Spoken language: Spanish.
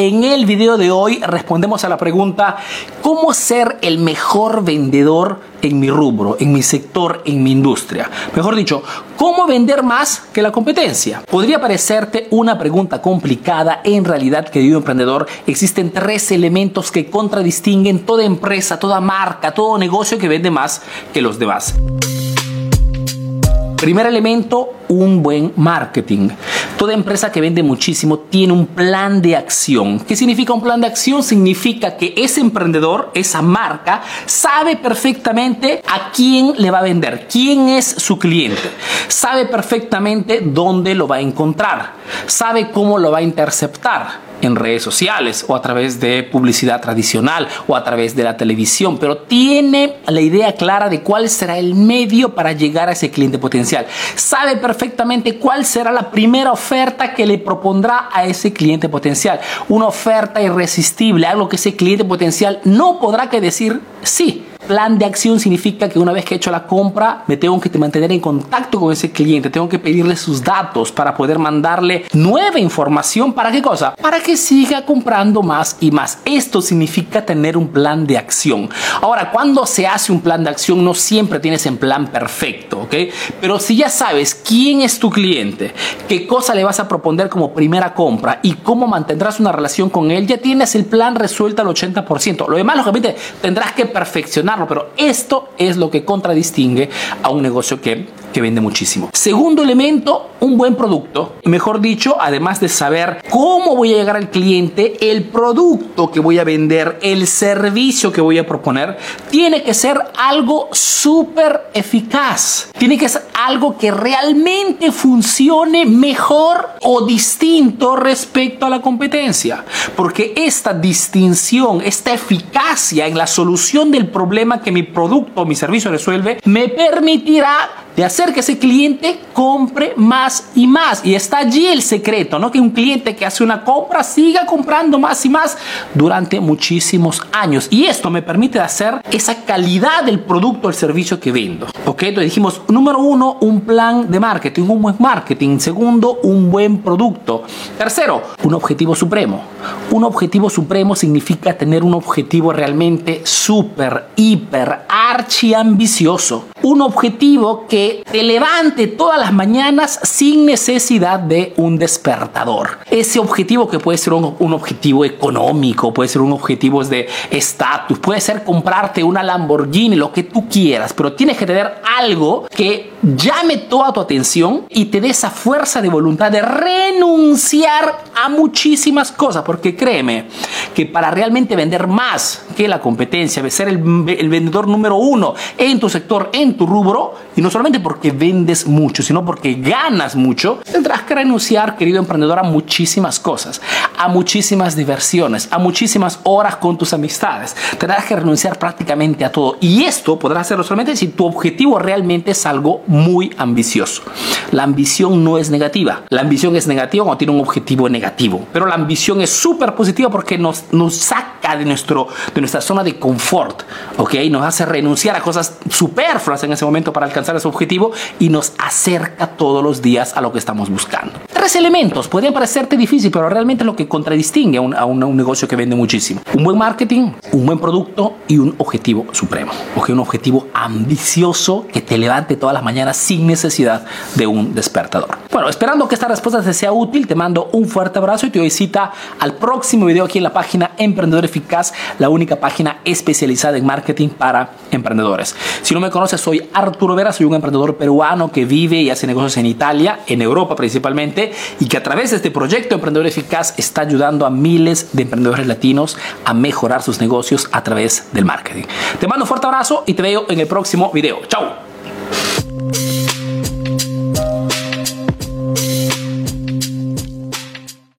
En el video de hoy respondemos a la pregunta ¿Cómo ser el mejor vendedor en mi rubro, en mi sector, en mi industria? Mejor dicho, ¿cómo vender más que la competencia? Podría parecerte una pregunta complicada. En realidad, querido emprendedor, existen tres elementos que contradistinguen toda empresa, toda marca, todo negocio que vende más que los demás. Primer elemento, un buen marketing. Toda empresa que vende muchísimo tiene un plan de acción. ¿Qué significa un plan de acción? Significa que ese emprendedor, esa marca, sabe perfectamente a quién le va a vender, quién es su cliente. Sabe perfectamente dónde lo va a encontrar. Sabe cómo lo va a interceptar en redes sociales o a través de publicidad tradicional o a través de la televisión, pero tiene la idea clara de cuál será el medio para llegar a ese cliente potencial. Sabe perfectamente cuál será la primera oferta que le propondrá a ese cliente potencial. Una oferta irresistible, algo que ese cliente potencial no podrá que decir sí plan de acción significa que una vez que he hecho la compra, me tengo que mantener en contacto con ese cliente, tengo que pedirle sus datos para poder mandarle nueva información. ¿Para qué cosa? Para que siga comprando más y más. Esto significa tener un plan de acción. Ahora, cuando se hace un plan de acción, no siempre tienes en plan perfecto, ¿ok? Pero si ya sabes quién es tu cliente, qué cosa le vas a proponer como primera compra y cómo mantendrás una relación con él, ya tienes el plan resuelto al 80%. Lo demás, lógicamente, tendrás que perfeccionar pero esto es lo que contradistingue a un negocio que, que vende muchísimo. Segundo elemento, un buen producto. Mejor dicho, además de saber cómo voy a llegar al cliente, el producto que voy a vender, el servicio que voy a proponer, tiene que ser algo súper eficaz. Tiene que ser algo que realmente funcione mejor o distinto respecto a la competencia. Porque esta distinción, esta eficacia en la solución del problema que mi producto o mi servicio resuelve, me permitirá de hacer que ese cliente compre más y más. Y está allí el secreto, ¿no? Que un cliente que hace una compra siga comprando más y más durante muchísimos años. Y esto me permite hacer esa calidad del producto o el servicio que vendo. ¿Ok? Entonces dijimos, número uno, un plan de marketing, un buen marketing. Segundo, un buen producto. Tercero, un objetivo supremo. Un objetivo supremo significa tener un objetivo realmente súper, hiper, archi ambicioso. Un objetivo que te levante todas las mañanas sin necesidad de un despertador. Ese objetivo que puede ser un, objetivo económico, puede ser un objetivo de estatus, puede ser comprarte una Lamborghini, lo que tú quieras, pero tienes que tener algo que llame toda tu atención y te dé esa fuerza de voluntad de renunciar a muchísimas cosas, porque créeme que para realmente vender más que la competencia, ser el, el vendedor número uno en tu sector, en tu rubro, y no solamente porque vendes mucho, sino porque ganas mucho, tendrás que renunciar, querido emprendedor, a muchísimas cosas, a muchísimas diversiones, a muchísimas horas con tus amistades. Tendrás que renunciar prácticamente a todo. Y esto podrás hacerlo solamente si tu objetivo realmente es algo muy ambicioso. La ambición no es negativa. La ambición es negativa cuando tiene un objetivo negativo. Pero la ambición es súper positiva porque nos, nos saca de, nuestro, de nuestra zona de confort. ¿Ok? Nos hace renunciar a cosas superfluas en ese momento para alcanzar ese objetivo y nos acerca todos los días a lo que estamos buscando. Tres elementos. Pueden parecerte difícil, pero realmente lo que contradistingue a un, a un, negocio que vende muchísimo. Un buen marketing, un buen producto y un objetivo supremo. ¿Ok? Un objetivo ambicioso que te levante todas las mañanas sin necesidad de un despertador. Bueno, esperando que esta respuesta te sea útil, te mando un fuerte abrazo y te doy cita al próximo video aquí en la página Emprendedor Eficaz, la única página especializada en marketing para emprendedores. Si no me conoces, soy Arturo Vera, soy un emprendedor peruano que vive y hace negocios en Italia, en Europa principalmente, y que a través de este proyecto Emprendedor Eficaz está ayudando a miles de emprendedores latinos a mejorar sus negocios a través del marketing. Te mando un fuerte abrazo y te veo en el próximo video. Chao.